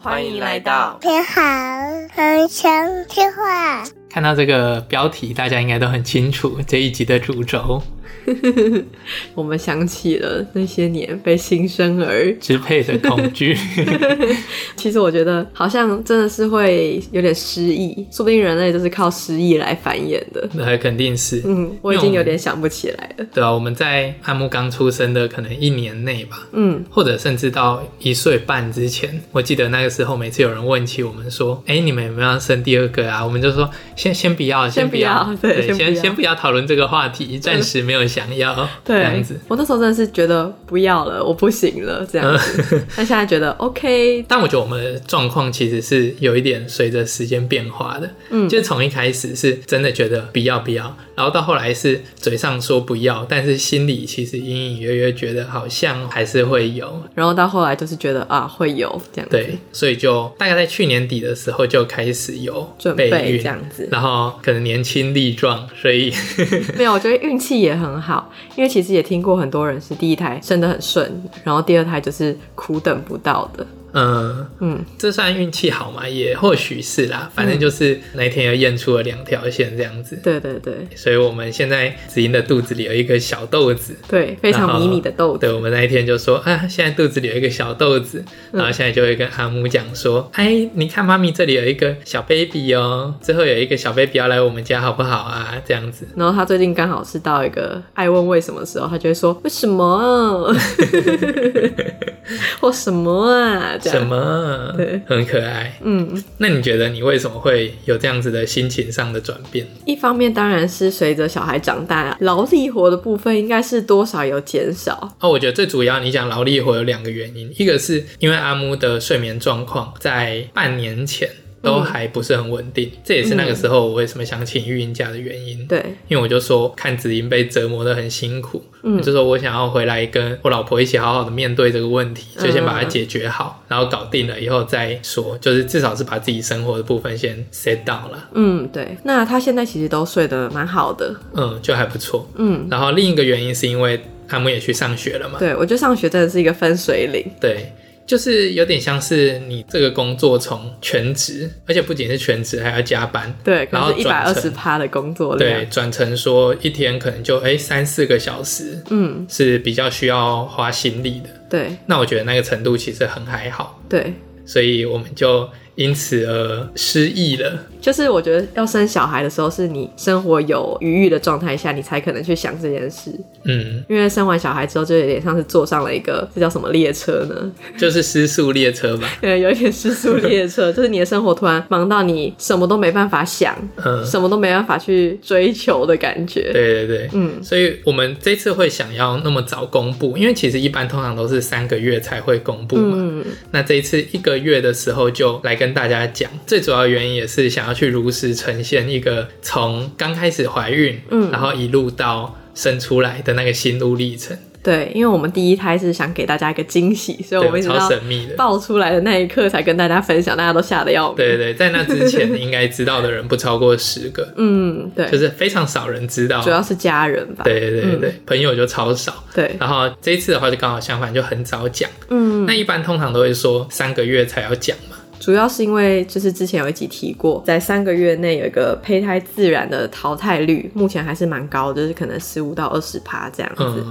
欢迎来到你好，很想听话。看到这个标题，大家应该都很清楚这一集的主轴。我们想起了那些年被新生儿支配的恐惧。其实我觉得好像真的是会有点失忆，说不定人类就是靠失忆来繁衍的。那肯定是。嗯，我已经有点想不起来了。对啊，我们在阿木刚出生的可能一年内吧，嗯，或者甚至到一岁半之前，我记得那个时候每次有人问起我们说：“哎，你们有没有要生第二个啊？”我们就说：“先先不要，先不要，不要，对，先先不要讨论这个话题，暂时没有想。”要对这样子，我那时候真的是觉得不要了，我不行了这样子。但现在觉得 OK，但我觉得我们的状况其实是有一点随着时间变化的。嗯，就是从一开始是真的觉得不要不要，然后到后来是嘴上说不要，但是心里其实隐隐约约觉得好像还是会有。然后到后来就是觉得啊会有这样子。对，所以就大概在去年底的时候就开始有准备这样子，然后可能年轻力壮，所以 没有，我觉得运气也很好。好，因为其实也听过很多人是第一胎生得很顺，然后第二胎就是苦等不到的。嗯嗯，这算运气好吗？也或许是啦，反正就是那一天又验出了两条线这样子。嗯。对对对，所以我们现在子英的肚子里有一个小豆子，对，非常迷你的豆子。对，我们那一天就说啊，现在肚子里有一个小豆子，然后现在就会跟阿木讲说，哎、嗯，你看妈咪这里有一个小 baby 哦，之后有一个小 baby 要来我们家好不好啊？这样子。然后他最近刚好是到一个爱问为什么的时候，他就会说为什么，或什么啊？什么？对，很可爱。嗯，那你觉得你为什么会有这样子的心情上的转变？一方面当然是随着小孩长大，劳力活的部分应该是多少有减少。哦，我觉得最主要，你讲劳力活有两个原因，一个是因为阿木的睡眠状况在半年前。都还不是很稳定，嗯，这也是那个时候我为什么想请育婴假的原因。对，因为我就说看子英被折磨的很辛苦，嗯，就说我想要回来跟我老婆一起好好的面对这个问题，就先把它解决好，嗯，然后搞定了以后再说，就是至少是把自己生活的部分先 set down 了。嗯，对。那他现在其实都睡得蛮好的，嗯，就还不错。嗯，然后另一个原因是因为他们也去上学了嘛。对，我觉得上学真的是一个分水岭。对。就是有点像是你这个工作从全职，而且不仅是全职，还要加班，对，然后一百二十趴的工作量，对，转成说一天可能就哎三四个小时，嗯，是比较需要花心力的，对。那我觉得那个程度其实很还好，对，所以我们就因此而失忆了。就是我觉得要生小孩的时候，是你生活有余裕的状态下，你才可能去想这件事。嗯，因为生完小孩之后，就有点像是坐上了一个这叫什么列车呢？就是失速列车吧。对，有一点失速列车，就是你的生活突然忙到你什么都没办法想，嗯，什么都没办法去追求的感觉。对对对，嗯，所以我们这次会想要那么早公布，因为其实一般通常都是三个月才会公布嘛。嗯，那这一次一个月的时候就来跟大家讲，最主要原因也是想要。去如实呈现一个从刚开始怀孕，嗯，然后一路到生出来的那个心路历程。对，因为我们第一胎是想给大家一个惊喜，所以我们超神秘的爆出来的那一刻才跟大家分享，大家都吓得要命。对对，在那之前应该知道的人不超过十个。嗯，对，就是非常少人知道，主要是家人吧。对对对对，嗯，朋友就超少。对，然后这一次的话就刚好相反，就很早讲。嗯，那一般通常都会说三个月才要讲嘛。主要是因为就是之前有一集提过，在三个月内有一个胚胎自然的淘汰率，目前还是蛮高的，就是可能十五到二十趴这样子。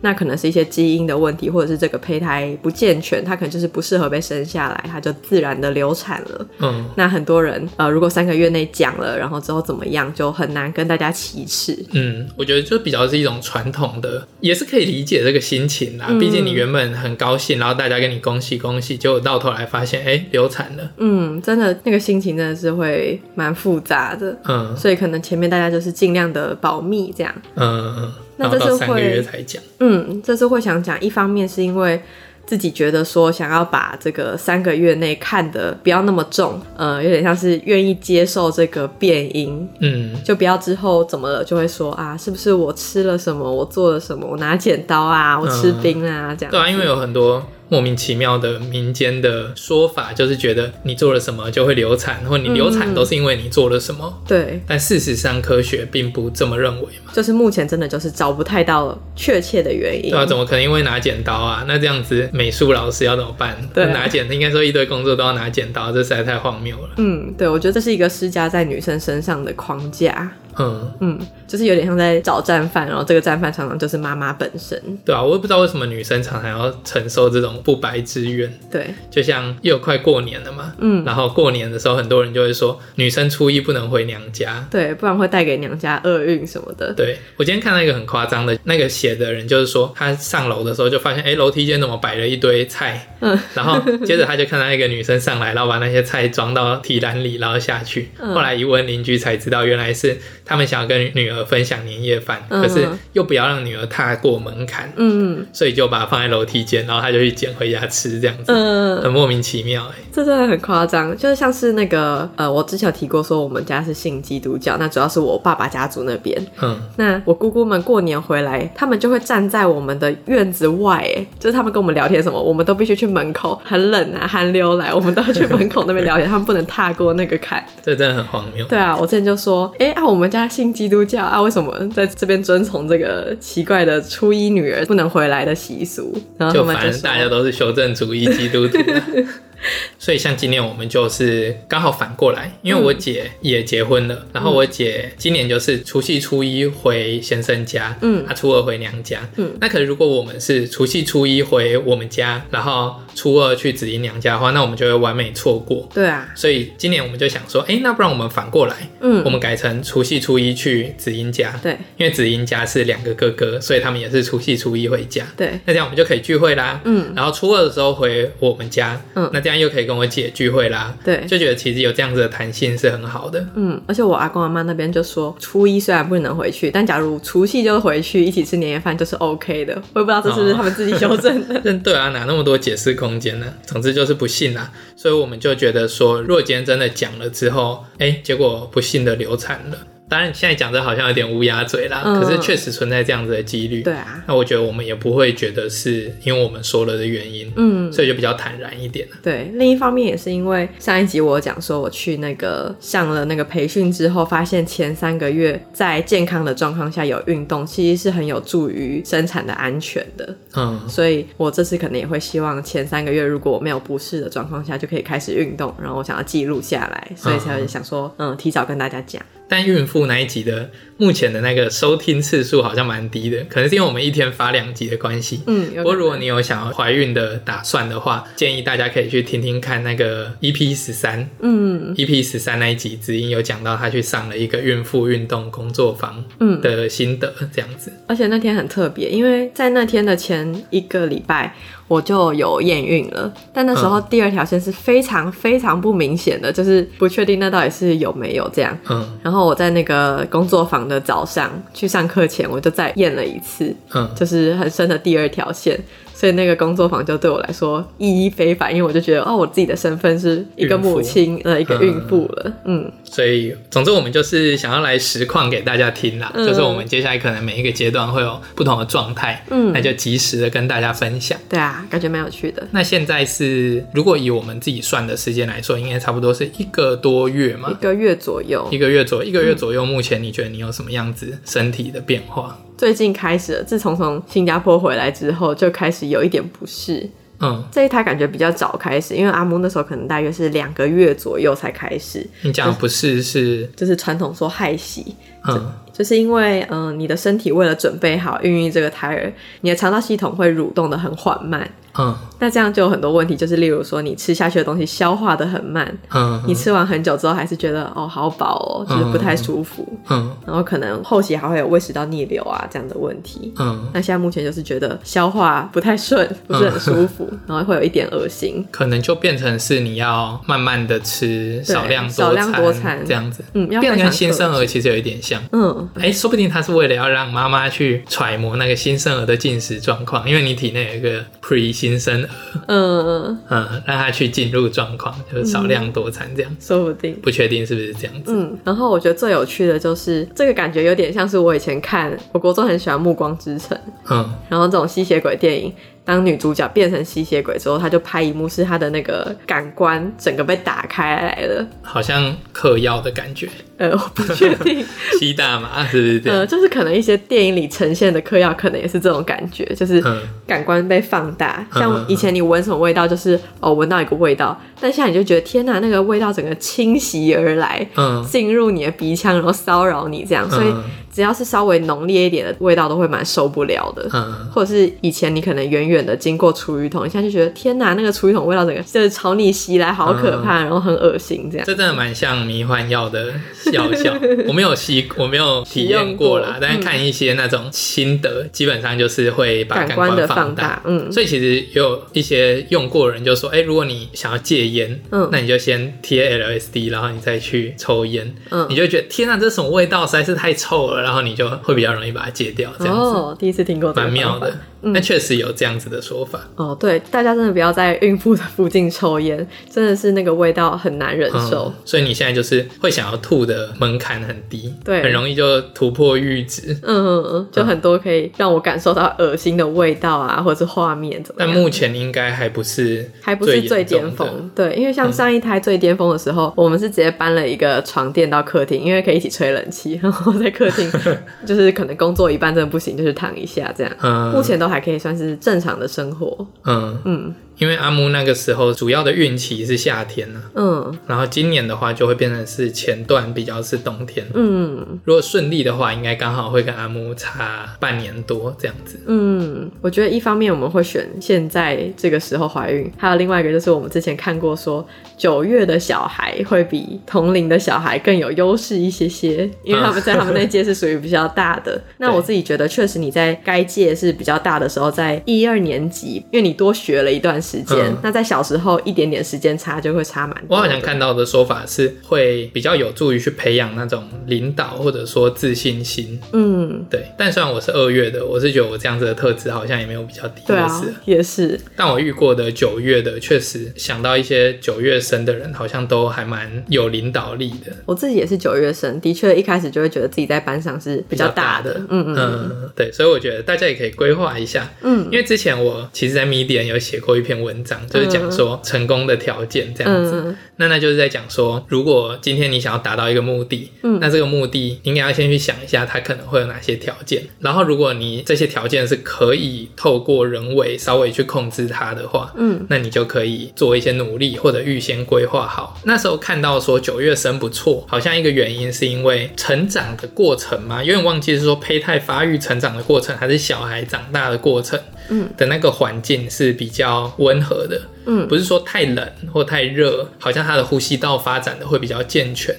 那可能是一些基因的问题，或者是这个胚胎不健全，它可能就是不适合被生下来，它就自然的流产了。嗯，那很多人呃，如果三个月内讲了，然后之后怎么样，就很难跟大家启齿。嗯，我觉得就比较是一种传统的，也是可以理解这个心情啦。嗯，毕竟你原本很高兴，然后大家跟你恭喜恭喜，结果到头来发现，哎，流产了。嗯，真的那个心情真的是会蛮复杂的。嗯，所以可能前面大家就是尽量的保密这样。嗯嗯。那这次会三个月才讲，嗯，这次会想讲，一方面是因为自己觉得说想要把这个三个月内看得不要那么重，呃，有点像是愿意接受这个变音，嗯，就不要之后怎么了就会说啊，是不是我吃了什么，我做了什么，我拿剪刀啊，我吃冰啊，嗯、这样。对啊，因为有很多莫名其妙的民间的说法，就是觉得你做了什么就会流产，或你流产都是因为你做了什么。嗯、对，但事实上科学并不这么认为嘛。就是目前真的就是找不太到确切的原因。对啊，怎么可能因为拿剪刀啊？那这样子美术老师要怎么办？对，拿剪应该说一堆工作都要拿剪刀，这实在太荒谬了。嗯，对，我觉得这是一个施加在女生身上的框架。嗯嗯，就是有点像在找战犯，然后这个战犯常常就是妈妈本身。对啊，我也不知道为什么女生常常要承受这种不白之冤。对，就像又快过年了嘛，嗯，然后过年的时候，很多人就会说女生初一不能回娘家，对，不然会带给娘家厄运什么的。对，我今天看到一个很夸张的，那个写的人就是说，他上楼的时候就发现，哎，楼梯间怎么摆了一堆菜？嗯，然后接着他就看到一个女生上来，然后把那些菜装到提篮里，然后下去。嗯，后来一问邻居才知道，原来是。他们想要跟女儿分享年夜饭，可是又不要让女儿踏过门槛，嗯，所以就把它放在楼梯间，然后他就去捡回家吃，这样子，嗯，很莫名其妙，哎，这真的很夸张，就是像是那个呃，我之前有提过说我们家是信基督教，那主要是我爸爸家族那边，嗯，那我姑姑们过年回来，他们就会站在我们的院子外，哎，就是他们跟我们聊天什么，我们都必须去门口，很冷啊，寒流来，我们都要去门口那边聊天，他们不能踏过那个坎，这真的很荒谬。对啊，我之前就说，哎啊，我们家。信基督教啊？为什么在这边遵从这个奇怪的初一女儿不能回来的习俗？然后他们就，就反正大家都是修正主义基督徒。所以像今年我们就是刚好反过来，因为我姐也结婚了，嗯、然后我姐今年就是除夕初一回先生家，嗯，她初二回娘家，嗯，那可是如果我们是除夕初一回我们家，然后初二去子英娘家的话，那我们就会完美错过。对啊，所以今年我们就想说，哎、欸，那不然我们反过来，嗯，我们改成除夕初一去子英家，对，因为子英家是两个哥哥，所以他们也是除夕初一回家，对，那这样我们就可以聚会啦，嗯，然后初二的时候回我们家，嗯，那。这样又可以跟我姐聚会啦，对，就觉得其实有这样子的弹性是很好的。嗯，而且我阿公阿妈那边就说，初一虽然不能回去，但假如除夕就回去一起吃年夜饭就是 OK 的。我也不知道这是不是他们自己修正的。哦、对啊，哪那么多解释空间呢？总之就是不信啦。所以我们就觉得说，如果今天真的讲了之后，哎，结果不幸的流产了。当然，现在讲的好像有点乌鸦嘴啦，嗯、可是确实存在这样子的几率。对啊，那我觉得我们也不会觉得是因为我们说了的原因，嗯，所以就比较坦然一点。对，另一方面也是因为上一集我讲说我去那个上了那个培训之后，发现前三个月在健康的状况下有运动，其实是很有助于生产的安全的。嗯，所以我这次可能也会希望前三个月如果我没有不适的状况下就可以开始运动，然后我想要记录下来，所以才会想说，嗯，提早跟大家讲。但孕妇那一集的目前的那个收听次数好像蛮低的，可能是因为我们一天发两集的关系。嗯，不过如果你有想要怀孕的打算的话，建议大家可以去听听看那个 EP 十三。嗯，EP 十三那一集子英有讲到他去上了一个孕妇运动工作坊，嗯的心得这样子。而且那天很特别，因为在那天的前一个礼拜。我就有验孕了，但那时候第二条线是非常非常不明显的，嗯、就是不确定那到底是有没有这样。嗯，然后我在那个工作坊的早上去上课前，我就再验了一次，嗯，就是很深的第二条线。所以那个工作坊就对我来说意义非凡，因为我就觉得哦，我自己的身份是一个母亲呃，一个孕妇了，嗯。所以总之我们就是想要来实况给大家听啦，嗯、就是我们接下来可能每一个阶段会有不同的状态，嗯，那就及时的跟大家分享。对啊，感觉蛮有趣的。那现在是如果以我们自己算的时间来说，应该差不多是一个多月嘛，一个月左右，一个月左右，一个月左右。目前你觉得你有什么样子身体的变化？最近开始了，自从从新加坡回来之后，就开始有一点不适。嗯，这一胎感觉比较早开始，因为阿木那时候可能大约是两个月左右才开始。你讲不适是，就是传统说害喜。嗯。就是因为，嗯、呃，你的身体为了准备好孕育这个胎儿，你的肠道系统会蠕动的很缓慢。嗯，那这样就有很多问题，就是例如说，你吃下去的东西消化的很慢。嗯，你吃完很久之后，还是觉得哦好饱哦，就是不太舒服。嗯，然后可能后期还会有胃食道逆流啊这样的问题。嗯，那现在目前就是觉得消化不太顺，不是很舒服，嗯、然后会有一点恶心。可能就变成是你要慢慢的吃，少量多少量多餐这样子。嗯，要变得跟新生儿其实有一点像。嗯。哎、欸，说不定他是为了要让妈妈去揣摩那个新生儿的进食状况，因为你体内有一个 pre 新生儿，嗯嗯，让他去进入状况，就是少量多餐这样，说不定，不确定是不是这样子。嗯，然后我觉得最有趣的就是这个感觉有点像是我以前看，我国中很喜欢《暮光之城》，嗯，然后这种吸血鬼电影。当女主角变成吸血鬼之后，他就拍一幕是她的那个感官整个被打开来了，好像嗑药的感觉。呃，我不确定 吸大麻是不是这样？呃，就是可能一些电影里呈现的嗑药，可能也是这种感觉，就是感官被放大。嗯、像以前你闻什么味道，就是哦，闻到一个味道，但现在你就觉得天哪，那个味道整个侵袭而来，嗯，进入你的鼻腔，然后骚扰你这样，所以。只要是稍微浓烈一点的味道，都会蛮受不了的。嗯，或者是以前你可能远远的经过厨余桶，你现在就觉得天哪，那个厨余桶味道整个就是朝你袭来，好可怕，嗯、然后很恶心这样。这真的蛮像迷幻药的药效。我没有吸，我没有体验过啦，但是看一些那种心得，嗯、基本上就是会把感官放大。放大嗯，所以其实也有一些用过的人就说，哎、欸，如果你想要戒烟，嗯，那你就先贴 LSD，然后你再去抽烟，嗯，你就觉得天哪，这什么味道，实在是太臭了。然后你就会比较容易把它戒掉，这样子。哦，第一次听过，蛮妙的。那确实有这样子的说法。哦，对，大家真的不要在孕妇的附近抽烟，真的是那个味道很难忍受。所以你现在就是会想要吐的门槛很低，对，很容易就突破阈值。嗯嗯嗯，就很多可以让我感受到恶心的味道啊，或者是画面怎么样？但目前应该还不是，还不是最巅峰。对，因为像上一胎最巅峰的时候，我们是直接搬了一个床垫到客厅，因为可以一起吹冷气，然后在客厅 就是可能工作一半真的不行，就是躺一下这样。嗯，目前都还可以算是。正常的生活，嗯嗯。因为阿木那个时候主要的孕期是夏天呢，嗯，然后今年的话就会变成是前段比较是冬天，嗯，如果顺利的话，应该刚好会跟阿木差半年多这样子，嗯，我觉得一方面我们会选现在这个时候怀孕，还有另外一个就是我们之前看过说九月的小孩会比同龄的小孩更有优势一些些，因为他们在他们那届是属于比较大的。那我自己觉得确实你在该届是比较大的时候，在一二年级，因为你多学了一段时间。嗯、那在小时候一点点时间差就会差蛮多。我好像看到的说法是会比较有助于去培养那种领导或者说自信心。嗯，对。但虽然我是二月的，我是觉得我这样子的特质好像也没有比较低。对啊，也是。但我遇过的九月的，确实想到一些九月生的人，好像都还蛮有领导力的。我自己也是九月生，的确一开始就会觉得自己在班上是比较大的。大的嗯嗯嗯，对。所以我觉得大家也可以规划一下。嗯，因为之前我其实，在 Medium 有写过一篇。文章就是讲说成功的条件这样子，嗯、那那就是在讲说，如果今天你想要达到一个目的，嗯、那这个目的应该要先去想一下，它可能会有哪些条件。然后，如果你这些条件是可以透过人为稍微去控制它的话，嗯，那你就可以做一些努力或者预先规划好。那时候看到说九月生不错，好像一个原因是因为成长的过程嘛，有点忘记是说胚胎发育成长的过程，还是小孩长大的过程。嗯，的那个环境是比较温和的，嗯，不是说太冷或太热，好像他的呼吸道发展的会比较健全，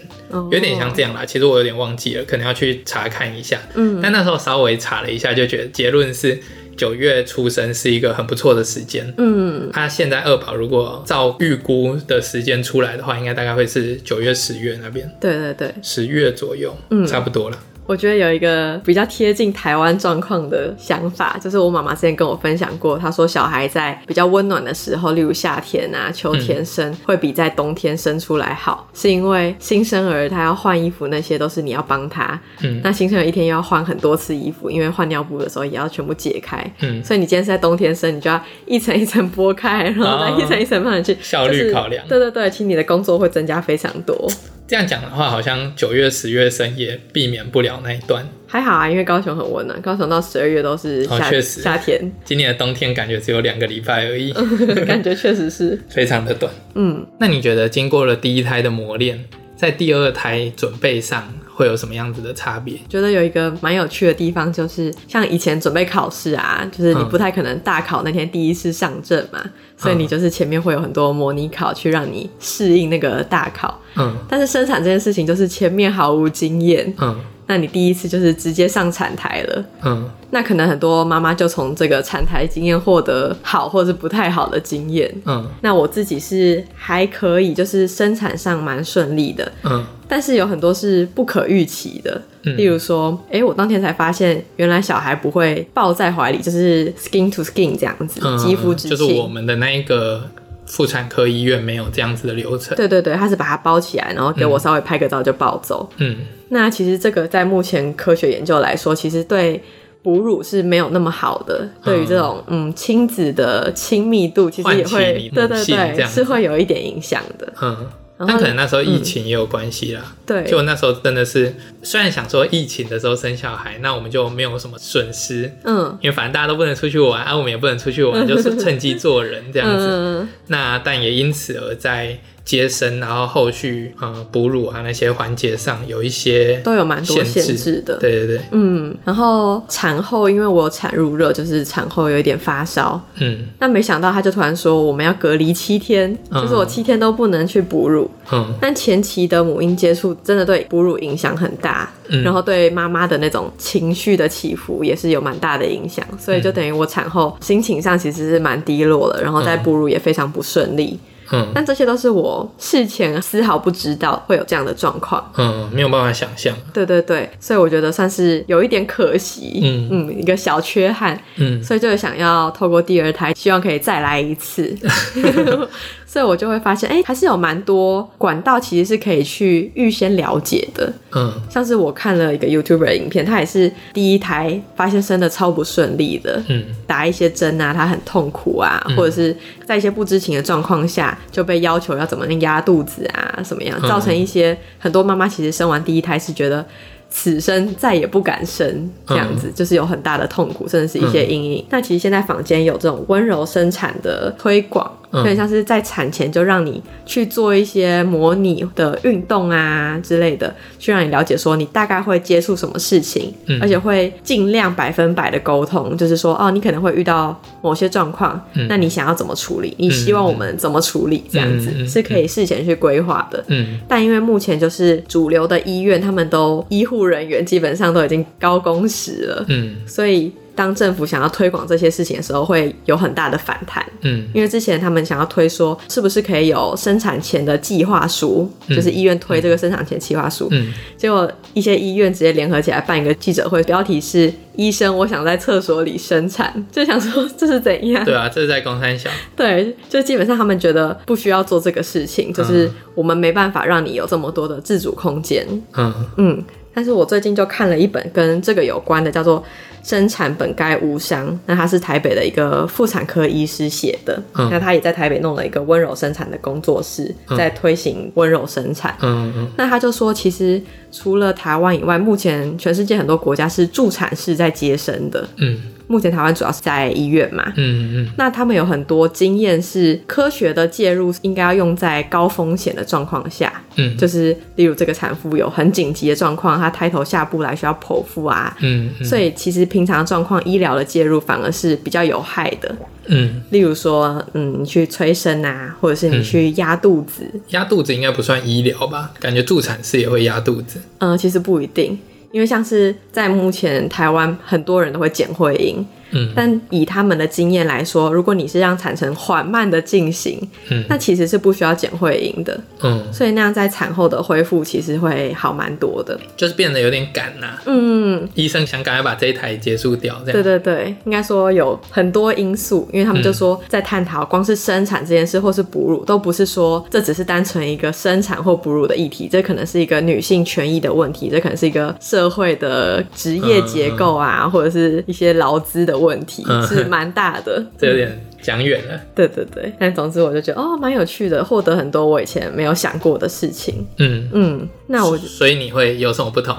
有点像这样啦。其实我有点忘记了，可能要去查看一下。嗯，但那时候稍微查了一下，就觉得结论是九月出生是一个很不错的时间。嗯，他现在二宝如果照预估的时间出来的话，应该大概会是九月、十月那边。对对对，十月左右，嗯，差不多了。我觉得有一个比较贴近台湾状况的想法，就是我妈妈之前跟我分享过，她说小孩在比较温暖的时候，例如夏天啊、秋天生，会比在冬天生出来好，是因为新生儿他要换衣服，那些都是你要帮他。嗯，那新生儿一天要换很多次衣服，因为换尿布的时候也要全部解开。嗯，所以你今天是在冬天生，你就要一层一层剥开，然后再一层一层放上去，效率考量。对对对，其实你的工作会增加非常多。这样讲的话，好像九月、十月生也避免不了那一段。还好啊，因为高雄很温暖，高雄到十二月都是夏、哦、确实夏天。今年的冬天感觉只有两个礼拜而已，感觉确实是 非常的短。嗯，那你觉得经过了第一胎的磨练，在第二胎准备上会有什么样子的差别？觉得有一个蛮有趣的地方，就是像以前准备考试啊，就是你不太可能大考那天第一次上阵嘛，嗯、所以你就是前面会有很多模拟考去让你适应那个大考。嗯，但是生产这件事情就是前面毫无经验，嗯，那你第一次就是直接上产台了，嗯，那可能很多妈妈就从这个产台经验获得好或者是不太好的经验，嗯，那我自己是还可以，就是生产上蛮顺利的，嗯，但是有很多是不可预期的，嗯，例如说，哎，我当天才发现原来小孩不会抱在怀里，就是 skin to skin 这样子，肌肤之亲，就是我们的那一个。妇产科医院没有这样子的流程。对对对，他是把它包起来，然后给我稍微拍个照就抱走。嗯，那其实这个在目前科学研究来说，其实对哺乳是没有那么好的，嗯、对于这种嗯亲子的亲密度，其实也会对对对，是会有一点影响的。嗯。但可能那时候疫情也有关系啦，嗯、对，就那时候真的是，虽然想说疫情的时候生小孩，那我们就没有什么损失，嗯，因为反正大家都不能出去玩，啊，我们也不能出去玩，就是趁 机做人这样子，嗯、那但也因此而在。接生，然后后续嗯哺乳啊那些环节上有一些都有蛮多限制的，对对对，嗯，然后产后因为我有产褥热，就是产后有一点发烧，嗯，那没想到他就突然说我们要隔离七天，嗯、就是我七天都不能去哺乳，嗯，但前期的母婴接触真的对哺乳影响很大，嗯，然后对妈妈的那种情绪的起伏也是有蛮大的影响，所以就等于我产后心情上其实是蛮低落的，然后在哺乳也非常不顺利。嗯，但这些都是我事前丝毫不知道会有这样的状况，嗯，没有办法想象。对对对，所以我觉得算是有一点可惜，嗯。嗯，一个小缺憾，嗯，所以就想要透过第二胎，希望可以再来一次。所以我就会发现，哎、欸，还是有蛮多管道，其实是可以去预先了解的。嗯，像是我看了一个 YouTuber 的影片，他也是第一胎发现生的超不顺利的，嗯，打一些针啊，他很痛苦啊，嗯、或者是在一些不知情的状况下就被要求要怎么样压肚子啊，什么样，造成一些很多妈妈其实生完第一胎是觉得。此生再也不敢生，这样子、嗯、就是有很大的痛苦，甚至是一些阴影。那、嗯、其实现在坊间有这种温柔生产的推广，有点、嗯、像是在产前就让你去做一些模拟的运动啊之类的，去让你了解说你大概会接触什么事情，嗯、而且会尽量百分百的沟通，就是说哦，你可能会遇到某些状况，嗯、那你想要怎么处理？你希望我们怎么处理？这样子、嗯、是可以事前去规划的。嗯，但因为目前就是主流的医院，他们都医护。人员基本上都已经高工时了，嗯，所以。当政府想要推广这些事情的时候，会有很大的反弹。嗯，因为之前他们想要推说，是不是可以有生产前的计划书，嗯、就是医院推这个生产前计划书。嗯，结果一些医院直接联合起来办一个记者会，标题是“医生，我想在厕所里生产”，就想说这是怎样？对啊，这是在公山小。对，就基本上他们觉得不需要做这个事情，就是我们没办法让你有这么多的自主空间。嗯嗯，但是我最近就看了一本跟这个有关的，叫做。生产本该无伤。那他是台北的一个妇产科医师写的。嗯、那他也在台北弄了一个温柔生产的工作室，嗯、在推行温柔生产。嗯嗯。那他就说，其实除了台湾以外，目前全世界很多国家是助产士在接生的。嗯。目前台湾主要是在医院嘛，嗯嗯，嗯，那他们有很多经验是科学的介入，应该要用在高风险的状况下，嗯，就是例如这个产妇有很紧急的状况，她胎头下不来需要剖腹啊，嗯，嗯，所以其实平常状况医疗的介入反而是比较有害的，嗯，例如说，嗯，你去催生啊，或者是你去压肚子，压肚子应该不算医疗吧？感觉助产士也会压肚子，嗯，其实不一定。因为像是在目前台湾，很多人都会剪会阴。嗯，但以他们的经验来说，如果你是让产程缓慢的进行，嗯，那其实是不需要减会阴的，嗯，所以那样在产后的恢复其实会好蛮多的，就是变得有点赶呐，嗯，医生想赶快把这一台结束掉，这样，对对对，应该说有很多因素，因为他们就说在探讨光是生产这件事或是哺乳，都不是说这只是单纯一个生产或哺乳的议题，这可能是一个女性权益的问题，这可能是一个社会的职业结构啊，或者是一些劳资的。问题是蛮大的，这有点讲远了。对对对，但总之我就觉得哦，蛮有趣的，获得很多我以前没有想过的事情。嗯嗯，那我所以你会有什么不同？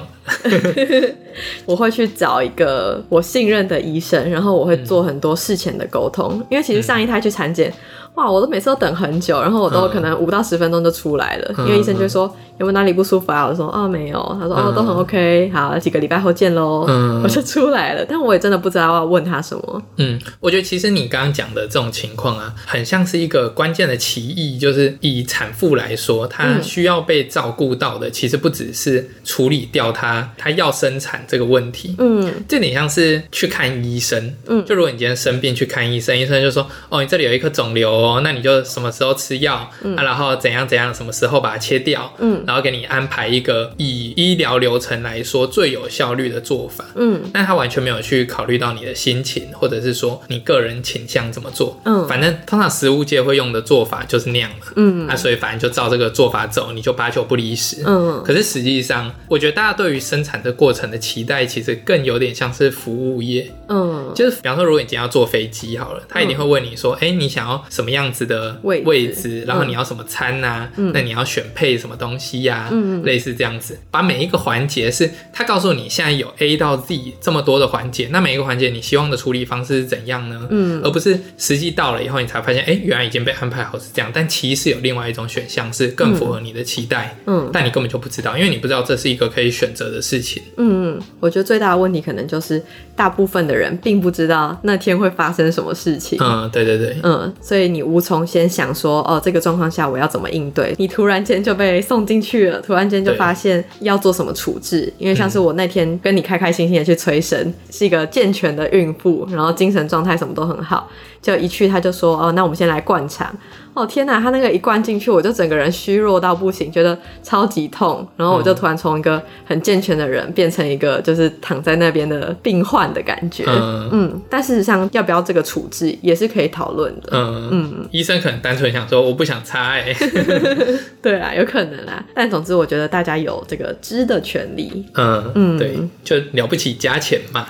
我会去找一个我信任的医生，然后我会做很多事前的沟通，嗯、因为其实上一胎去产检。哇，我都每次都等很久，然后我都可能五到十分钟就出来了，嗯、因为医生就说有没有哪里不舒服啊？我说哦没有，他说哦都很 OK，好，几个礼拜后见喽，嗯、我就出来了。但我也真的不知道要问他什么。嗯，我觉得其实你刚刚讲的这种情况啊，很像是一个关键的歧义，就是以产妇来说，她需要被照顾到的，其实不只是处理掉她她要生产这个问题，嗯，这点像是去看医生，嗯，就如果你今天生病去看医生，医生就说哦你这里有一颗肿瘤。哦，那你就什么时候吃药，嗯、啊，然后怎样怎样，什么时候把它切掉，嗯，然后给你安排一个以医疗流程来说最有效率的做法，嗯，但他完全没有去考虑到你的心情，或者是说你个人倾向怎么做，嗯，反正通常食物界会用的做法就是那样嘛，嗯，啊，所以反正就照这个做法走，你就八九不离十，嗯，可是实际上，我觉得大家对于生产的过程的期待，其实更有点像是服务业。嗯，就是比方说，如果你今天要坐飞机好了，他一定会问你说，哎、嗯欸，你想要什么样子的位置，位置然后你要什么餐啊？嗯、那你要选配什么东西呀、啊？嗯，类似这样子，把每一个环节是他告诉你现在有 A 到 Z 这么多的环节，那每一个环节你希望的处理方式是怎样呢？嗯，而不是实际到了以后你才发现，哎、欸，原来已经被安排好是这样，但其实有另外一种选项是更符合你的期待。嗯，但你根本就不知道，因为你不知道这是一个可以选择的事情。嗯嗯，我觉得最大的问题可能就是大部分的人并不知道那天会发生什么事情。嗯，对对对。嗯，所以你无从先想说，哦，这个状况下我要怎么应对？你突然间就被送进去了，突然间就发现要做什么处置。因为像是我那天跟你开开心心的去催生，是一个健全的孕妇，然后精神状态什么都很好，就一去他就说，哦，那我们先来灌肠。哦天哪，他那个一灌进去，我就整个人虚弱到不行，觉得超级痛，然后我就突然从一个很健全的人变成一个就是躺在那边的病患的感觉。嗯，嗯，但事实上要不要这个处置也是可以讨论的。嗯嗯，医生可能单纯想说我不想插哎。对啊，有可能啦。但总之我觉得大家有这个知的权利。嗯嗯，对，就了不起加钱嘛，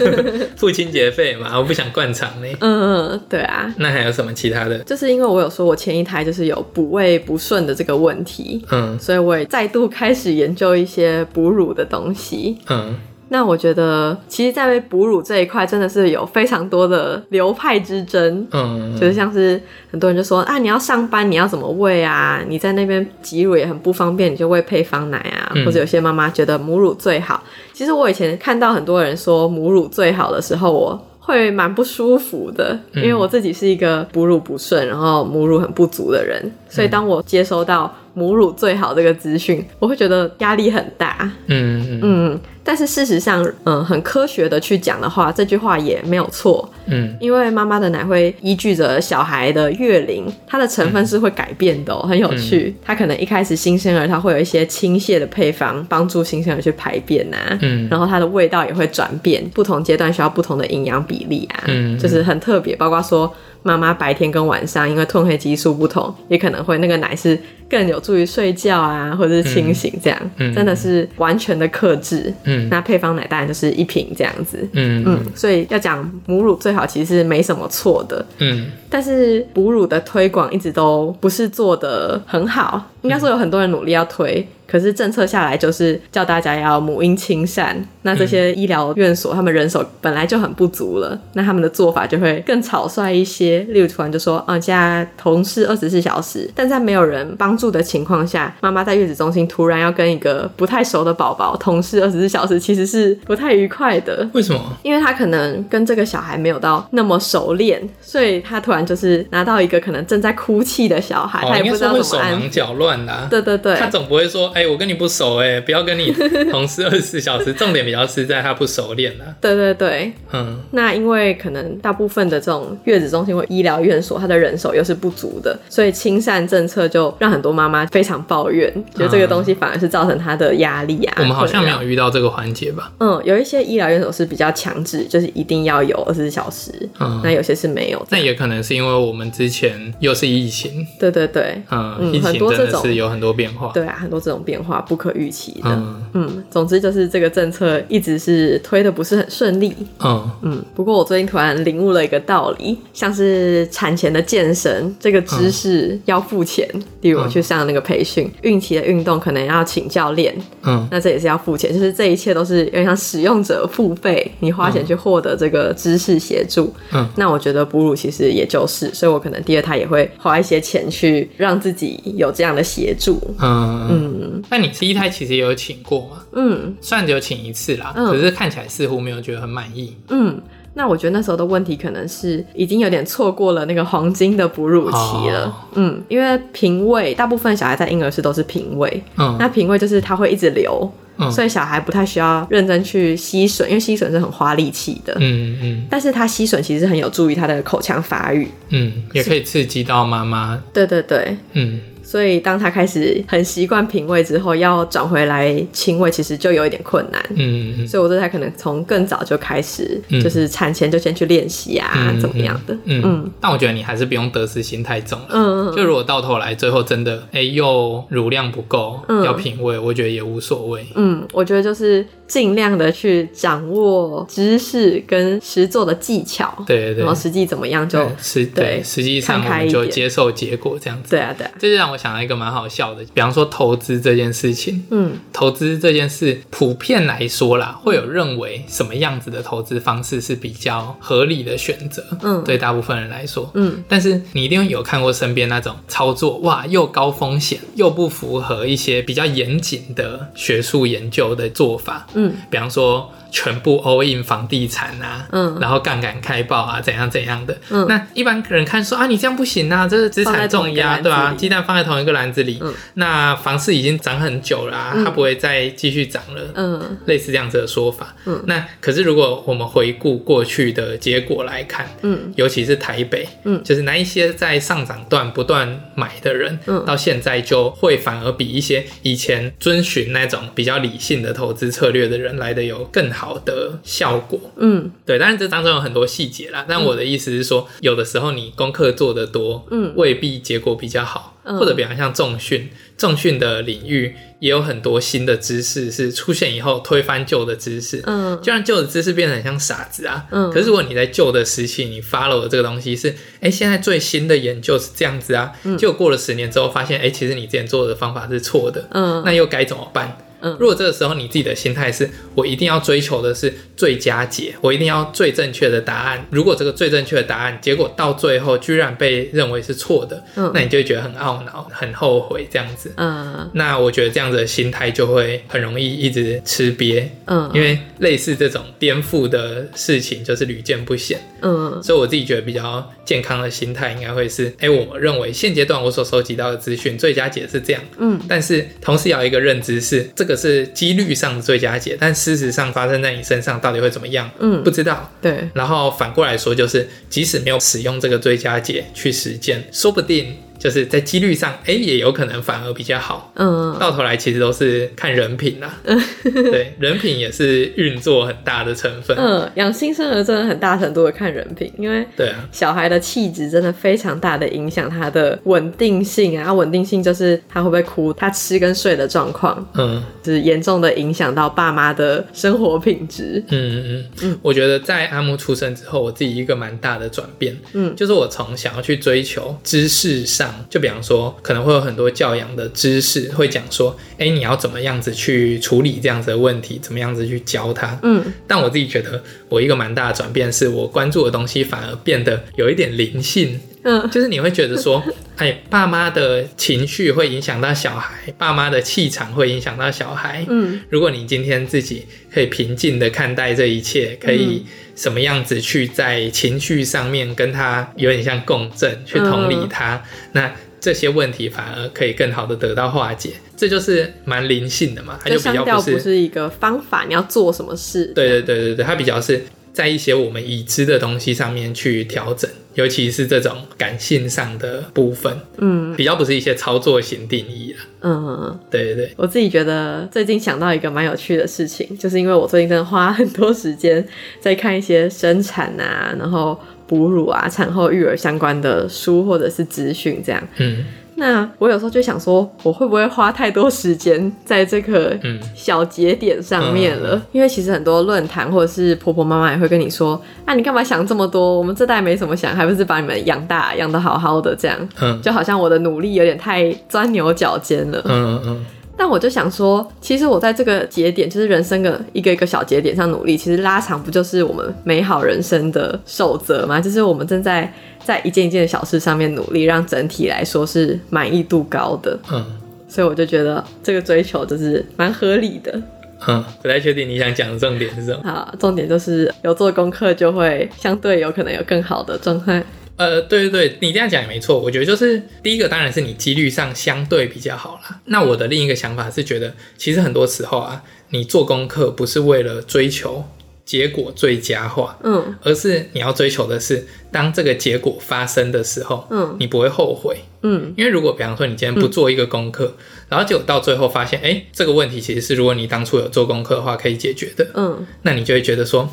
付清洁费嘛，我不想灌肠呢。嗯嗯，对啊。那还有什么其他的？就是因为我有。说我前一胎就是有哺喂不顺的这个问题，嗯，所以我也再度开始研究一些哺乳的东西，嗯，那我觉得其实，在哺乳这一块真的是有非常多的流派之争，嗯，就是像是很多人就说啊，你要上班，你要怎么喂啊？你在那边挤乳也很不方便，你就喂配方奶啊，嗯，或者有些妈妈觉得母乳最好。其实我以前看到很多人说母乳最好的时候，我。会蛮不舒服的，因为我自己是一个哺乳不顺，然后母乳很不足的人，所以当我接收到母乳最好这个资讯，我会觉得压力很大。嗯嗯。嗯但是事实上，嗯，很科学的去讲的话，这句话也没有错。嗯，因为妈妈的奶会依据着小孩的月龄，它的成分是会改变的喔，很有趣。它可能一开始新生儿，它会有一些倾泻的配方，帮助新生儿去排便啊。嗯，然后它的味道也会转变，不同阶段需要不同的营养比例啊。嗯，就是很特别，包括说。妈妈白天跟晚上，因为褪黑激素不同，也可能会那个奶是更有助于睡觉啊，或者是清醒这样，嗯、真的是完全的克制。嗯，那配方奶当然就是一瓶这样子。嗯嗯，所以要讲母乳最好，其实是没什么错的。嗯，但是哺乳的推广一直都不是做的很好，应该说有很多人努力要推。可是政策下来就是叫大家要母婴亲善，那这些医疗院所他们人手本来就很不足了，那他们的做法就会更草率一些。例如突然就说，啊，现在同事二十四小时，但在没有人帮助的情况下，妈妈在月子中心突然要跟一个不太熟的宝宝同事二十四小时，其实是不太愉快的。为什么？因为他可能跟这个小孩没有到那么熟练，所以他突然就是拿到一个可能正在哭泣的小孩，哦、他也不知道怎么手忙脚乱对对对，他总不会说。哎、欸，我跟你不熟哎、欸，不要跟你同事二十四小时。重点比较是在他不熟练了。对对对，嗯，那因为可能大部分的这种月子中心或医疗院所，他的人手又是不足的，所以亲善政策就让很多妈妈非常抱怨，觉得这个东西反而是造成他的压力啊。我们好像没有遇到这个环节吧？嗯，有一些医疗院所是比较强制，就是一定要有二十四小时。嗯，那有些是没有。那也可能是因为我们之前又是疫情。对对对，嗯，嗯，很多这种是有很多变化。对啊，很多这种。变化不可预期的，嗯，嗯，总之就是这个政策一直是推的不是很顺利，嗯。嗯。不过我最近突然领悟了一个道理，像是产前的健身这个知识要付钱，嗯、例如我去上那个培训，孕期的运动可能要请教练，嗯，那这也是要付钱，就是这一切都是有点像使用者付费，你花钱去获得这个知识协助，嗯，那我觉得哺乳其实也就是，所以我可能第二胎也会花一些钱去让自己有这样的协助，嗯嗯。那你第一胎其实有请过吗？嗯，算只有请一次啦，嗯，可是看起来似乎没有觉得很满意。嗯，那我觉得那时候的问题可能是已经有点错过了那个黄金的哺乳期了。哦，嗯，因为平胃，大部分小孩在婴儿室都是平胃。嗯，那平胃就是它会一直流，嗯，所以小孩不太需要认真去吸吮，因为吸吮是很花力气的。嗯嗯，但是他吸吮其实很有助于他的口腔发育。嗯，也可以刺激到妈妈。对对对，嗯。所以当他开始很习惯品味之后，要转回来亲喂，其实就有一点困难。嗯嗯，所以我这才可能从更早就开始，就是产前就先去练习啊，嗯、怎么样的。嗯嗯。但我觉得你还是不用得失心太重了。嗯嗯。就如果到头来最后真的哎、欸、又乳量不够，嗯、要品味，我觉得也无所谓。嗯，我觉得就是。尽量的去掌握知识跟实作的技巧，对对。对，然后实际怎么样就实对，实际上我们就接受结果这样子。对啊对啊，这就让我想到一个蛮好笑的，比方说投资这件事情，嗯，投资这件事普遍来说啦，会有认为什么样子的投资方式是比较合理的选择，嗯，对大部分人来说，嗯，但是你一定有看过身边那种操作，哇，又高风险又不符合一些比较严谨的学术研究的做法，嗯。嗯，比方说。全部 all in 房地产啊，嗯，然后杠杆开爆啊，怎样怎样的，嗯，那一般人看说啊，你这样不行啊，这是资产重压，对吧？鸡蛋放在同一个篮子里，嗯，那房市已经涨很久了，啊，它不会再继续涨了，嗯，类似这样子的说法，嗯，那可是如果我们回顾过去的结果来看，嗯，尤其是台北，嗯，就是那一些在上涨段不断买的人，嗯，到现在就会反而比一些以前遵循那种比较理性的投资策略的人来的有更好。好的效果，嗯，对，当然这当中有很多细节啦。但我的意思是说，嗯、有的时候你功课做得多，嗯，未必结果比较好。嗯、或者比方像重训，重训的领域也有很多新的知识是出现以后推翻旧的知识，嗯，就让旧的知识变得很像傻子啊。嗯，可是如果你在旧的时期你 follow 的这个东西是，哎、欸，现在最新的研究是这样子啊，嗯，结果过了十年之后发现，哎、欸，其实你之前做的方法是错的，嗯，那又该怎么办？如果这个时候你自己的心态是我一定要追求的是最佳解，我一定要最正确的答案。如果这个最正确的答案结果到最后居然被认为是错的，嗯，那你就会觉得很懊恼、很后悔这样子。嗯，那我觉得这样子的心态就会很容易一直吃瘪。嗯，因为类似这种颠覆的事情就是屡见不鲜。嗯，所以我自己觉得比较健康的心态应该会是：哎，我认为现阶段我所收集到的资讯最佳解是这样。嗯，但是同时要一个认知是这个。是几率上的最佳解，但事实上发生在你身上到底会怎么样？嗯，不知道。对。然后反过来说，就是即使没有使用这个最佳解去实践，说不定。就是在几率上，哎、欸，也有可能反而比较好。嗯，到头来其实都是看人品啦。嗯，对，人品也是运作很大的成分。嗯，养新生儿真的很大程度的看人品，因为对啊，小孩的气质真的非常大的影响他的稳定性啊。稳定性就是他会不会哭，他吃跟睡的状况，嗯，就是严重的影响到爸妈的生活品质。嗯嗯嗯嗯，我觉得在阿木出生之后，我自己一个蛮大的转变，嗯，就是我从想要去追求知识上。就比方说，可能会有很多教养的知识会讲说，哎，你要怎么样子去处理这样子的问题，怎么样子去教他。嗯，但我自己觉得，我一个蛮大的转变是，我关注的东西反而变得有一点灵性。嗯，就是你会觉得说，哎，爸妈的情绪会影响到小孩，爸妈的气场会影响到小孩。嗯，如果你今天自己可以平静的看待这一切，可以什么样子去在情绪上面跟他有点像共振，去同理他，那这些问题反而可以更好的得到化解。这就是蛮灵性的嘛，它就比较不是，不是一个方法，你要做什么事？对对对对对，它比较是。在一些我们已知的东西上面去调整，尤其是这种感性上的部分，嗯，比较不是一些操作型定义了，嗯，对对对。我自己觉得最近想到一个蛮有趣的事情，就是因为我最近真的花很多时间在看一些生产啊，然后哺乳啊、产后育儿相关的书或者是资讯这样，嗯。那我有时候就想说，我会不会花太多时间在这个小节点上面了？嗯嗯、因为其实很多论坛或者是婆婆妈妈也会跟你说：“啊，你干嘛想这么多？我们这代没什么想，还不是把你们养大养得好好的这样。嗯”就好像我的努力有点太钻牛角尖了。嗯嗯。嗯但我就想说，其实我在这个节点，就是人生的一个一个小节点上努力，其实拉长不就是我们美好人生的守则吗？就是我们正在在一件一件的小事上面努力，让整体来说是满意度高的。嗯，所以我就觉得这个追求就是蛮合理的。嗯，不太确定你想讲的重点是什么？好，重点就是有做功课，就会相对有可能有更好的状态。呃，对对对，你这样讲也没错。我觉得就是第一个，当然是你几率上相对比较好啦。那我的另一个想法是觉得，其实很多时候啊，你做功课不是为了追求结果最佳化，嗯，而是你要追求的是，当这个结果发生的时候，嗯，你不会后悔，嗯，因为如果比方说你今天不做一个功课，嗯、然后结果到最后发现，哎、欸，这个问题其实是如果你当初有做功课的话可以解决的，嗯，那你就会觉得说，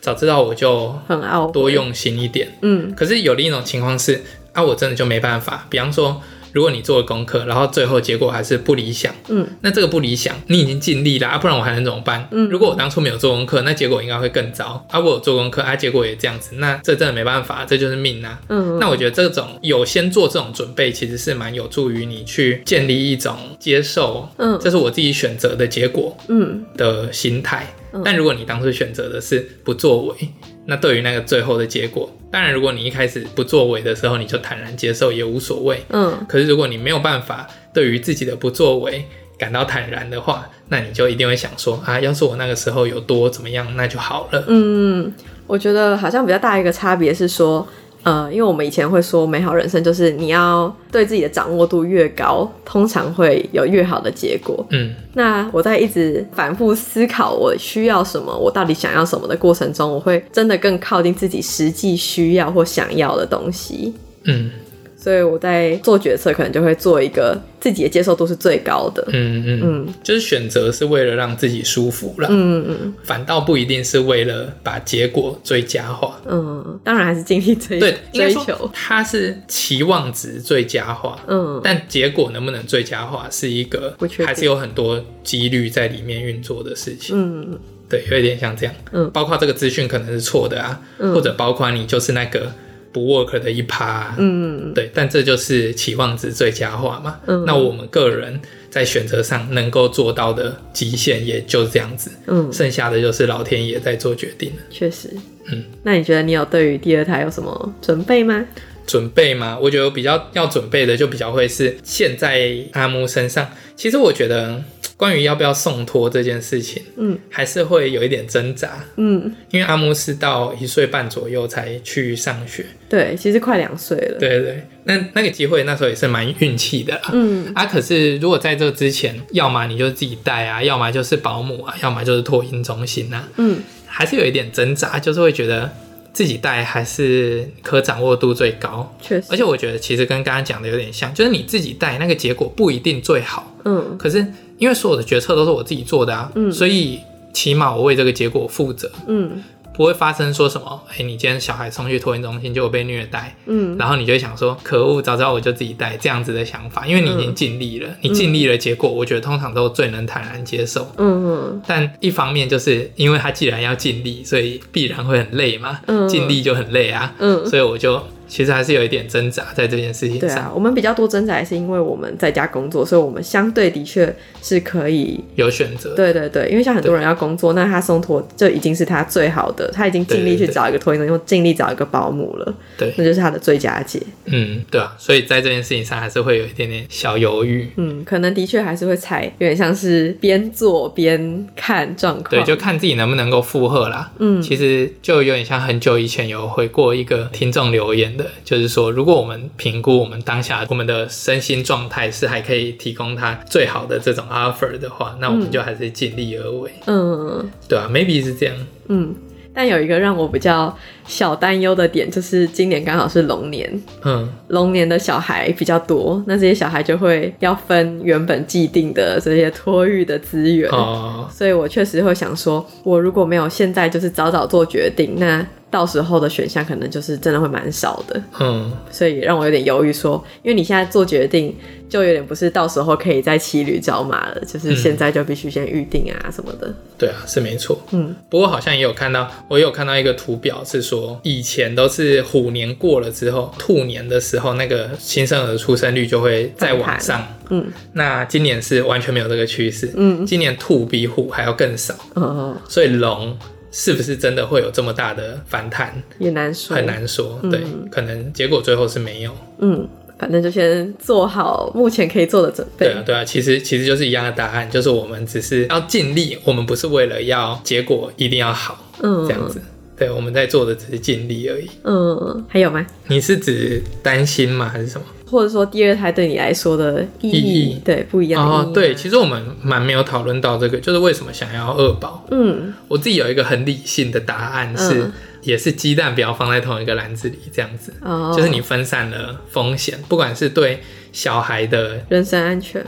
早知道我就多用心一点，嗯，可是有另一种情况是，啊，我真的就没办法，比方说。如果你做了功课，然后最后结果还是不理想，嗯，那这个不理想，你已经尽力了啊，不然我还能怎么办？嗯，如果我当初没有做功课，那结果应该会更糟啊。我有做功课啊，结果也这样子，那这真的没办法，这就是命啊。嗯，那我觉得这种有先做这种准备，其实是蛮有助于你去建立一种接受，嗯，这是我自己选择的结果，嗯的心态。嗯，但如果你当初选择的是不作为，那对于那个最后的结果。当然，如果你一开始不作为的时候，你就坦然接受也无所谓。嗯，可是如果你没有办法对于自己的不作为感到坦然的话，那你就一定会想说啊，要是我那个时候有多怎么样，那就好了。嗯，我觉得好像比较大一个差别是说。呃，因为我们以前会说，美好人生就是你要对自己的掌握度越高，通常会有越好的结果。嗯，那我在一直反复思考我需要什么，我到底想要什么的过程中，我会真的更靠近自己实际需要或想要的东西。嗯。所以我在做决策，可能就会做一个自己的接受度是最高的。嗯嗯嗯，就是选择是为了让自己舒服了。嗯嗯，反倒不一定是为了把结果最佳化。嗯，当然还是尽力追对追求，它是期望值最佳化。嗯，但结果能不能最佳化，是一个还是有很多几率在里面运作的事情。嗯，对，有一点像这样。嗯，包括这个资讯可能是错的啊，或者包括你就是那个。不 work 的一趴，嗯，对，但这就是期望值最佳化嘛。嗯，那我们个人在选择上能够做到的极限也就这样子，嗯，剩下的就是老天爷在做决定了。确实，嗯，那你觉得你有对于第二胎有什么准备吗？准备吗？我觉得比较要准备的就比较会是现在阿木身上，其实我觉得。关于要不要送托这件事情，嗯，还是会有一点挣扎，嗯，因为阿姆是到一岁半左右才去上学，对，其实快两岁了，对对对，那那个机会那时候也是蛮运气的，嗯，啊，可是如果在这之前，要么你就自己带啊，要么就是保姆啊，要么就是托婴中心啊，嗯，还是有一点挣扎，就是会觉得自己带还是可掌握度最高，确实，而且我觉得其实跟刚刚讲的有点像，就是你自己带那个结果不一定最好，嗯，可是。因为所有的决策都是我自己做的啊，嗯，所以起码我为这个结果负责，嗯。不会发生说什么，哎、欸，你今天小孩送去托婴中心就被虐待，嗯，然后你就会想说，可恶，早知道我就自己带这样子的想法，因为你已经尽力了，嗯、你尽力了，结果我觉得通常都最能坦然接受，嗯嗯，但一方面就是因为他既然要尽力，所以必然会很累嘛，嗯，尽力就很累啊，嗯，所以我就其实还是有一点挣扎在这件事情上。对啊，我们比较多挣扎是因为我们在家工作，所以我们相对的确是可以有选择，对对对，因为像很多人要工作，那他松脱就已经是他最好的。他已经尽力去找一个托婴，用尽力找一个保姆了，对，那就是他的最佳解。嗯，对啊，所以在这件事情上还是会有一点点小犹豫。嗯，可能的确还是会踩，有点像是边做边看状况，对，就看自己能不能够负荷啦。嗯，其实就有点像很久以前有回过一个听众留言的，就是说，如果我们评估我们当下我们的身心状态是还可以提供他最好的这种 offer 的话，那我们就还是尽力而为。嗯，对啊，maybe 是这样。嗯。但有一个让我比较小担忧的点，就是今年刚好是龙年，嗯，龙年的小孩比较多，那这些小孩就会要分原本既定的这些托育的资源，哦，所以我确实会想说，我如果没有现在就是早早做决定，那。到时候的选项可能就是真的会蛮少的，嗯，所以让我有点犹豫，说，因为你现在做决定，就有点不是到时候可以再骑驴找马了，就是现在就必须先预定啊什么的。对啊，是没错，嗯。不过好像也有看到，我有看到一个图表，是说以前都是虎年过了之后，兔年的时候，那个新生儿出生率就会再往上，嗯。那今年是完全没有这个趋势，嗯。今年兔比虎还要更少，哦，所以龙。是不是真的会有这么大的反弹？也难说，很难说。对，嗯、可能结果最后是没有。嗯，反正就先做好目前可以做的准备。对啊，对啊，其实其实就是一样的答案，就是我们只是要尽力，我们不是为了要结果一定要好，嗯，这样子。对，我们在做的只是尽力而已。嗯，还有吗？你是指担心吗？还是什么？或者说第二胎对你来说的意义，意义对不一样哦。对，其实我们蛮没有讨论到这个，就是为什么想要二宝。嗯，我自己有一个很理性的答案是，嗯、也是鸡蛋不要放在同一个篮子里，这样子，哦、就是你分散了风险，不管是对小孩的人身安全。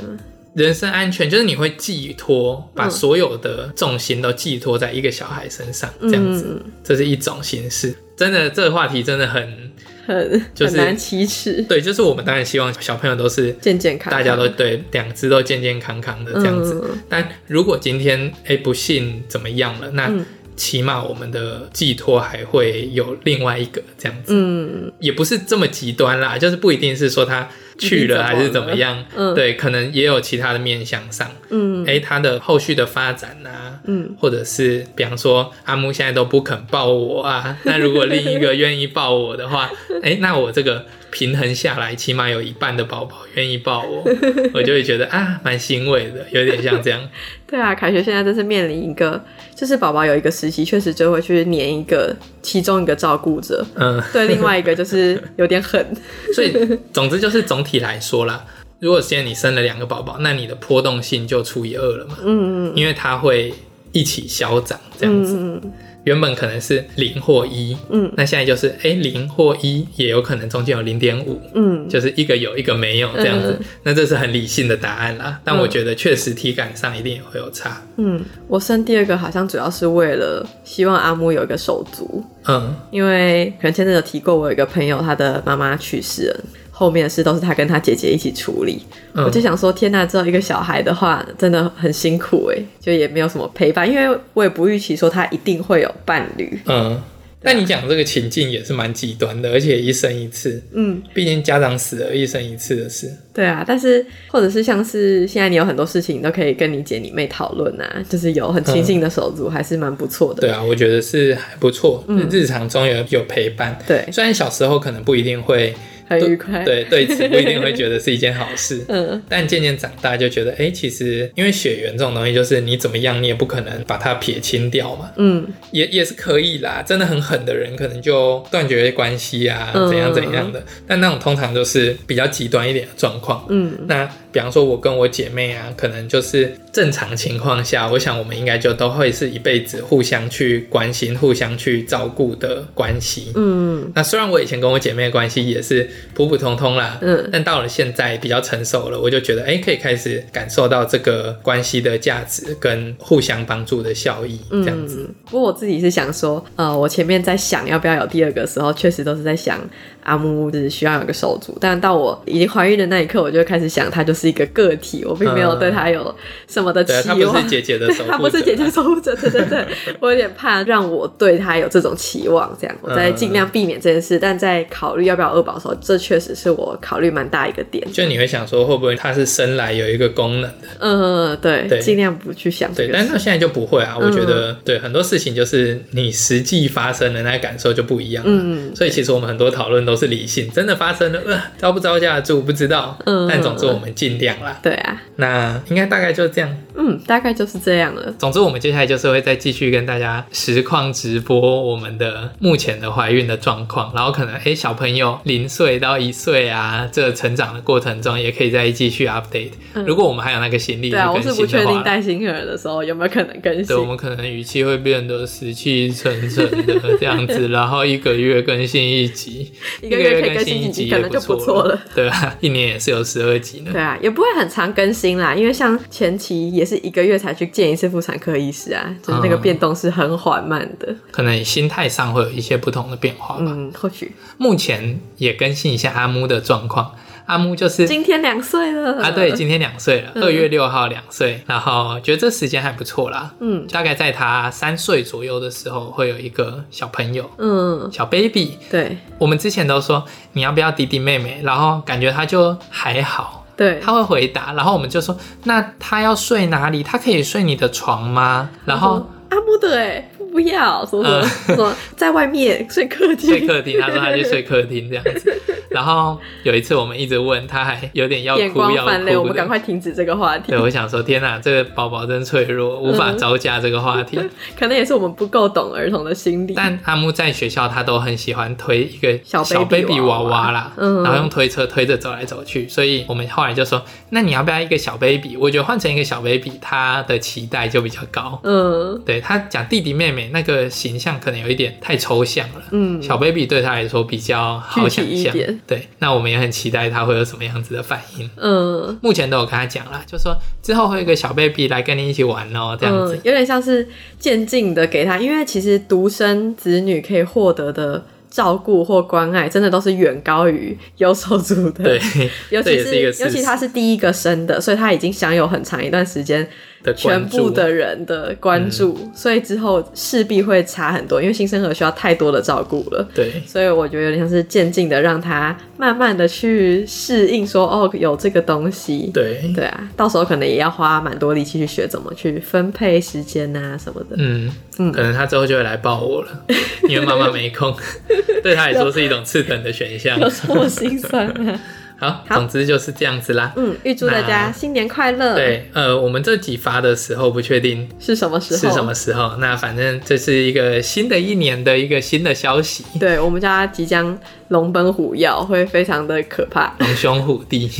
人身安全就是你会寄托，把所有的重心都寄托在一个小孩身上，这样子，嗯、这是一种形式。真的，这个话题真的很很就是很难启齿。对，就是我们当然希望小朋友都是健健康康，大家都对两只都健健康康的这样子。嗯、但如果今天哎不幸怎么样了，那起码我们的寄托还会有另外一个这样子。嗯，也不是这么极端啦，就是不一定是说他。去了还是怎么样？嗯，对，可能也有其他的面向上，嗯，哎、欸，他的后续的发展啊，嗯，或者是比方说阿木现在都不肯抱我啊，那如果另一个愿意抱我的话，哎、欸，那我这个平衡下来，起码有一半的宝宝愿意抱我，我就会觉得啊，蛮欣慰的，有点像这样。对啊，凯学现在真是面临一个，就是宝宝有一个时期，确实就会去黏一个其中一个照顾者，嗯，对，另外一个就是有点狠，所以总之就是总体来说啦，如果现在你生了两个宝宝，那你的波动性就除以二了嘛，嗯嗯，因为它会一起消长这样子。嗯嗯原本可能是零或一，嗯，那现在就是哎零或一，也有可能中间有零点五，嗯，就是一个有一个没有这样子，嗯、那这是很理性的答案啦。但我觉得确实体感上一定也会有差。嗯，我生第二个好像主要是为了希望阿木有一个手足，嗯，因为可能前阵有提过，我有一个朋友他的妈妈去世了。后面的事都是他跟他姐姐一起处理，嗯、我就想说，天哪，只有一个小孩的话，真的很辛苦哎，就也没有什么陪伴，因为我也不预期说他一定会有伴侣。嗯，那你讲这个情境也是蛮极端的，而且一生一次，嗯，毕竟家长死了，一生一次的事。对啊，但是或者是像是现在你有很多事情都可以跟你姐你妹讨论啊，就是有很亲近的手足，还是蛮不错的。对啊，我觉得是还不错，嗯、日常中有有陪伴。对，虽然小时候可能不一定会。很愉快，对对此不一定会觉得是一件好事，嗯，但渐渐长大就觉得，哎、欸，其实因为血缘这种东西，就是你怎么样，你也不可能把它撇清掉嘛，嗯，也也是可以啦。真的很狠的人，可能就断绝关系啊，怎样怎样的。嗯、但那种通常都是比较极端一点的状况，嗯，那比方说我跟我姐妹啊，可能就是正常情况下，我想我们应该就都会是一辈子互相去关心、互相去照顾的关系，嗯，那虽然我以前跟我姐妹的关系也是。普普通通啦，嗯，但到了现在比较成熟了，我就觉得，哎、欸，可以开始感受到这个关系的价值跟互相帮助的效益，这样子、嗯。不过我自己是想说，呃，我前面在想要不要有第二个时候，确实都是在想阿木就是需要有个手足，但到我已经怀孕的那一刻，我就开始想他就是一个个体，我并没有对他有什么的期望。嗯、他不是姐姐的守护者，他不是姐姐守护者，对 对对，我有点怕让我对他有这种期望，这样我在尽量避免这件事，嗯、但在考虑要不要二宝的时候，这确实是我考虑蛮大一个点。就你会想说，会不会他是生来有一个功能的？嗯，对，对，尽量不去想这个。对，但是现在就不会啊。我觉得，嗯、对很多事情就是你实际发生的那个感受就不一样。嗯，所以其实我们很多讨论都是理性，真的发生了，呃，招不招架住不知道。嗯，但总之我们尽量啦。对啊，那应该大概就这样。嗯，大概就是这样了。总之，我们接下来就是会再继续跟大家实况直播我们的目前的怀孕的状况，然后可能哎、欸，小朋友零岁到一岁啊，这个、成长的过程中也可以再继续 update。嗯、如果我们还有那个行李，对啊，我是不确定带新生儿的时候有没有可能更新。对，我们可能语气会变得死气沉沉的这样子，然后一个月更新一集，一个月更新一集可能就不错了。对啊，一年也是有十二集呢。对啊，也不会很常更新啦，因为像前期也是一个月才去见一次妇产科医师啊，就是那个变动是很缓慢的，嗯、可能心态上会有一些不同的变化吧。嗯，或许。目前也更新一下阿木的状况。阿木就是今天两岁了。啊，对，今天两岁了，二、嗯、月六号两岁，然后觉得这时间还不错啦，嗯，大概在他三岁左右的时候会有一个小朋友，嗯，小 baby，对，我们之前都说你要不要弟弟妹妹，然后感觉他就还好，对，他会回答，然后我们就说那他要睡哪里？他可以睡你的床吗？然后阿木的哎，不要说什么什么、在外面睡客厅，睡客厅。他说他去睡客厅这样子。然后有一次我们一直问，他还有点要哭，眼光泛泪，要哭。我们赶快停止这个话题。对，我想说，天哪，这个宝宝真脆弱，无法招架这个话题。嗯、可能也是我们不够懂儿童的心理。但阿木在学校，他都很喜欢推一个小小 baby 娃娃啦，嗯，然后用推车推着走来走去。所以我们后来就说，那你要不要一个小 baby？我觉得换成一个小 baby，他的期待就比较高。嗯，对，他讲弟弟妹妹那个形象可能有一点太抽象了。嗯，小 baby 对他来说比较好想象。对，那我们也很期待他会有什么样子的反应。嗯，目前都有跟他讲了，就说之后会有一个小 baby 来跟你一起玩哦，这样子。嗯，有点像是渐进的给他，因为其实独生子女可以获得的照顾或关爱，真的都是远高于有手足的。对，尤其是尤其他是第一个生的，所以他已经享有很长一段时间。全部的人的关注，嗯、所以之后势必会差很多，因为新生儿需要太多的照顾了。对，所以我觉得有点像是渐进的，让他慢慢的去适应说，说哦，有这个东西。对，对啊，到时候可能也要花蛮多力气去学怎么去分配时间啊什么的。嗯嗯，可能他之后就会来抱我了，因为妈妈没空，对他来说是一种次等的选项。有什么心酸啊？好，总之就是这样子啦。嗯，预祝大家新年快乐。对，呃，我们这几发的时候不确定是什么时候，是什么时候。那反正这是一个新的一年的一个新的消息。对，我们家即将龙奔虎跃，会非常的可怕。龙兄虎弟，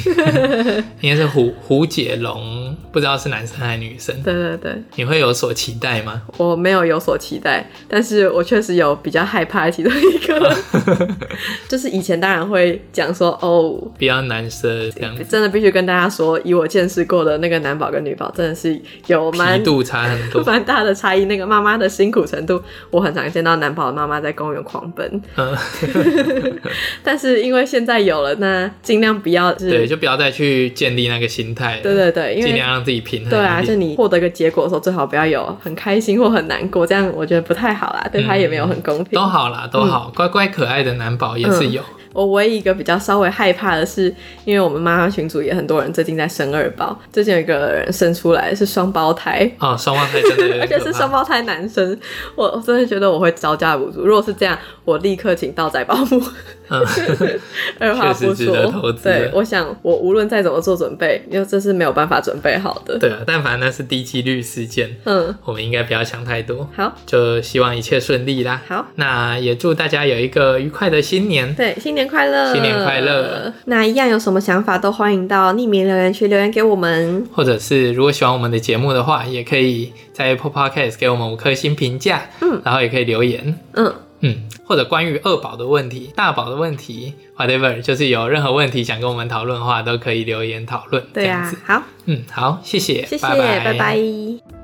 应该是虎虎姐龙，不知道是男生还是女生。对对对，你会有所期待吗？我没有有所期待，但是我确实有比较害怕其中一个，就是以前当然会讲说哦。比较难生这样子，真的必须跟大家说，以我见识过的那个男宝跟女宝，真的是有蛮度差很多，蛮大的差异。那个妈妈的辛苦程度，我很常见到男宝的妈妈在公园狂奔。嗯，但是因为现在有了，那尽量不要，对，就不要再去建立那个心态。对对对，尽量让自己平衡。对啊，就你获得一个结果的时候，最好不要有很开心或很难过，这样我觉得不太好啦，对他也没有很公平。都好啦，都好，乖乖可爱的男宝也是有。我唯一一个比较稍微害怕的是，因为我们妈妈群组也很多人最近在生二宝，最近有一个人生出来是双胞胎啊，双胞胎真的，而且是双胞胎男生，我我真的觉得我会招架不住。如果是这样，我立刻请道仔保姆。嗯，二话不说，对，我想我无论再怎么做准备，因为这是没有办法准备好的。对啊，但凡那是低几率事件，嗯，我们应该不要想太多。好，就希望一切顺利啦。好，那也祝大家有一个愉快的新年。对，新年快乐，新年快乐。那一样有什么想法都欢迎到匿名留言区留言给我们，或者是如果喜欢我们的节目的话，也可以在 Apple Podcast 给我们五颗星评价，嗯，然后也可以留言，嗯。嗯，或者关于二宝的问题、大宝的问题，whatever，就是有任何问题想跟我们讨论的话，都可以留言讨论。对啊，好，嗯，好，谢谢，谢谢，拜拜。拜拜。